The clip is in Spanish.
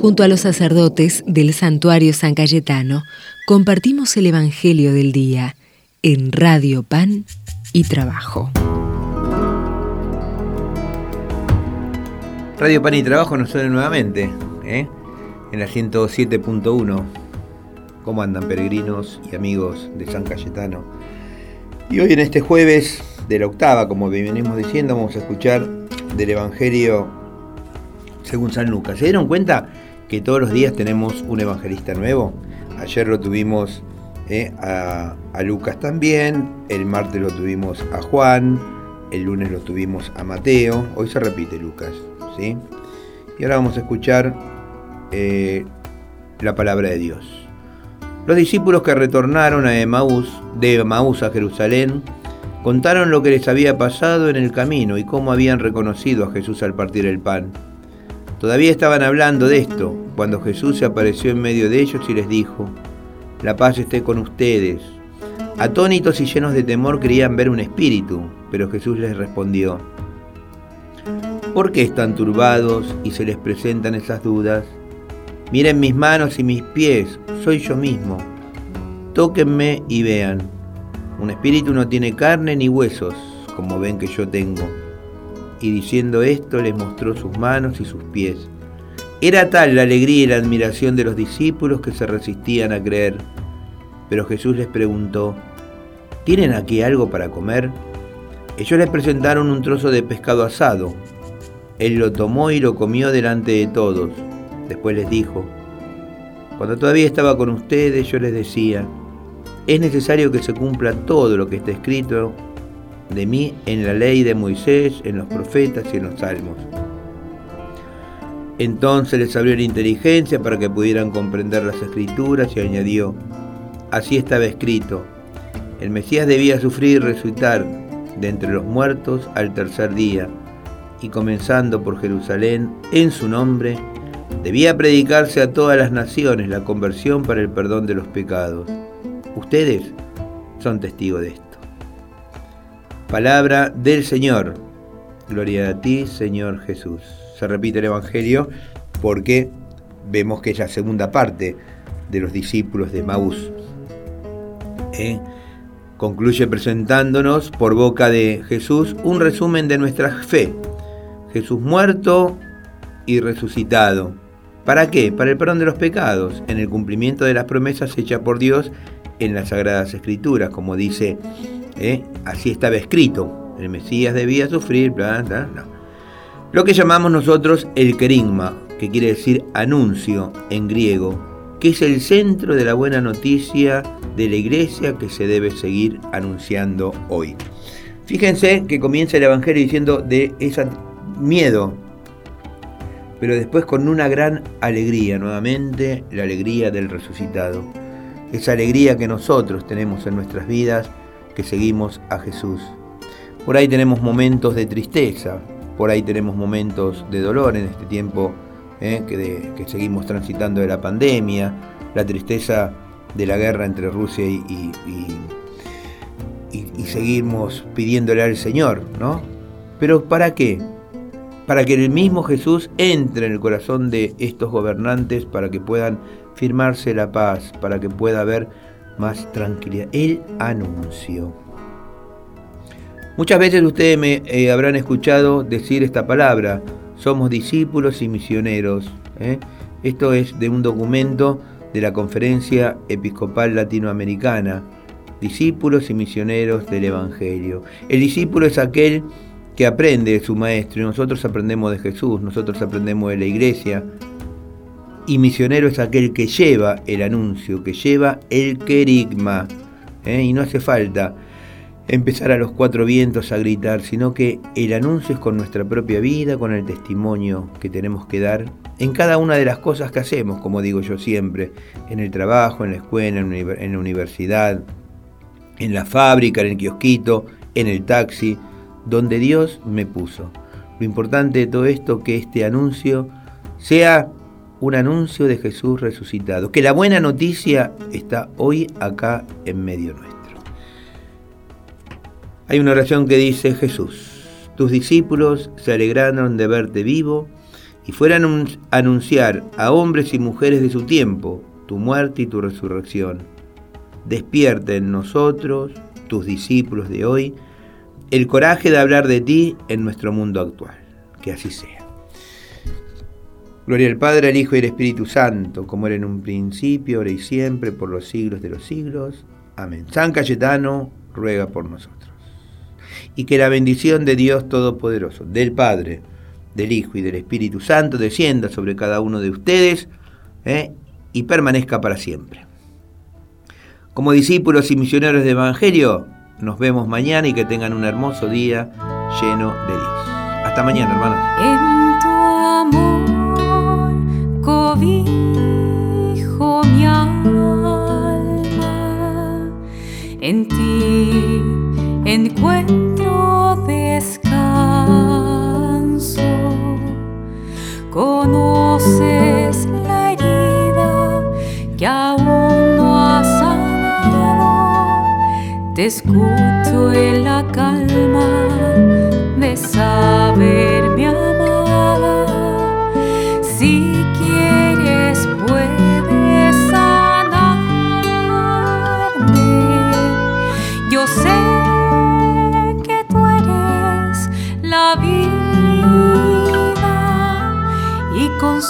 Junto a los sacerdotes del santuario San Cayetano, compartimos el Evangelio del Día en Radio Pan y Trabajo. Radio Pan y Trabajo nos suena nuevamente, ¿eh? en la 107.1. ¿Cómo andan peregrinos y amigos de San Cayetano? Y hoy en este jueves de la octava, como venimos diciendo, vamos a escuchar del Evangelio según San Lucas. ¿Se dieron cuenta que todos los días tenemos un evangelista nuevo? Ayer lo tuvimos eh, a, Lucas también, el martes lo tuvimos a Juan, el lunes lo tuvimos a Mateo, hoy se repite Lucas, ¿sí? Y ahora vamos a escuchar eh, la palabra de Dios. Los discípulos que retornaron a Emaús, de Emaús a Jerusalén, contaron lo que les había pasado en el camino y cómo habían reconocido a Jesús al partir el pan. Todavía estaban hablando de esto cuando Jesús se apareció en medio de ellos y les dijo, La paz esté con ustedes. Atónitos y llenos de temor querían ver un espíritu, pero Jesús les respondió, ¿por qué están turbados y se les presentan esas dudas? Miren mis manos y mis pies, soy yo mismo. Tóquenme y vean. Un espíritu no tiene carne ni huesos, como ven que yo tengo y diciendo esto les mostró sus manos y sus pies. Era tal la alegría y la admiración de los discípulos que se resistían a creer. Pero Jesús les preguntó, ¿tienen aquí algo para comer? Ellos les presentaron un trozo de pescado asado. Él lo tomó y lo comió delante de todos. Después les dijo, cuando todavía estaba con ustedes yo les decía, es necesario que se cumpla todo lo que está escrito de mí en la ley de Moisés, en los profetas y en los salmos. Entonces les abrió la inteligencia para que pudieran comprender las escrituras y añadió, así estaba escrito, el Mesías debía sufrir y resucitar de entre los muertos al tercer día, y comenzando por Jerusalén, en su nombre, debía predicarse a todas las naciones la conversión para el perdón de los pecados. Ustedes son testigos de esto. Palabra del Señor. Gloria a ti, Señor Jesús. Se repite el Evangelio porque vemos que es la segunda parte de los discípulos de Maús. ¿Eh? Concluye presentándonos por boca de Jesús un resumen de nuestra fe. Jesús muerto y resucitado. ¿Para qué? Para el perdón de los pecados, en el cumplimiento de las promesas hechas por Dios en las Sagradas Escrituras, como dice ¿eh? así estaba escrito, el Mesías debía sufrir, bla, bla, Lo que llamamos nosotros el querigma, que quiere decir anuncio en griego, que es el centro de la buena noticia de la iglesia que se debe seguir anunciando hoy. Fíjense que comienza el Evangelio diciendo de ese miedo, pero después con una gran alegría, nuevamente la alegría del resucitado. Esa alegría que nosotros tenemos en nuestras vidas que seguimos a Jesús. Por ahí tenemos momentos de tristeza, por ahí tenemos momentos de dolor en este tiempo eh, que, seguimos transitando de la pandemia, la tristeza de la guerra entre Rusia y, y, seguimos pidiéndole al Señor, ¿no? Pero ¿para qué? Para que el mismo Jesús entre en el corazón de estos gobernantes para que puedan firmarse la paz, para que pueda haber más tranquilidad. El anuncio. Muchas veces ustedes me eh, habrán escuchado decir esta palabra, somos discípulos y misioneros. ¿eh? Esto es de un documento de la Conferencia Episcopal Latinoamericana, discípulos y misioneros del Evangelio. El discípulo es aquel que aprende de su maestro y nosotros aprendemos de Jesús, nosotros aprendemos de la iglesia, y misionero es aquel que lleva el anuncio, que lleva el querigma. ¿eh? Y no hace falta empezar a los cuatro vientos a gritar, sino que el anuncio es con nuestra propia vida, con el testimonio que tenemos que dar en cada una de las cosas que hacemos, como digo yo siempre, en el trabajo, en la escuela, en la universidad, en la fábrica, en el kiosquito, en el taxi, donde Dios me puso. Lo importante de todo esto que este anuncio sea un anuncio de Jesús resucitado, que la buena noticia está hoy acá en medio nuestro. Hay una oración que dice, Jesús, tus discípulos se alegraron de verte vivo y fueran a anunciar a hombres y mujeres de su tiempo tu muerte y tu resurrección. Despierta en nosotros, tus discípulos de hoy, el coraje de hablar de ti en nuestro mundo actual. Que así sea. Gloria al Padre, al Hijo y al Espíritu Santo, como era en un principio, ahora y siempre, por los siglos de los siglos. Amén. San Cayetano ruega por nosotros. Y que la bendición de Dios Todopoderoso, del Padre, del Hijo y del Espíritu Santo descienda sobre cada uno de ustedes ¿eh? y permanezca para siempre. Como discípulos y misioneros de Evangelio, nos vemos mañana y que tengan un hermoso día lleno de Dios. Hasta mañana, hermanos. En tu amor cobijo mi alma, en ti encuentro Te escucho en la calma de saber mi amada. Si quieres puedes sanarme. Yo sé que tú eres la vida y con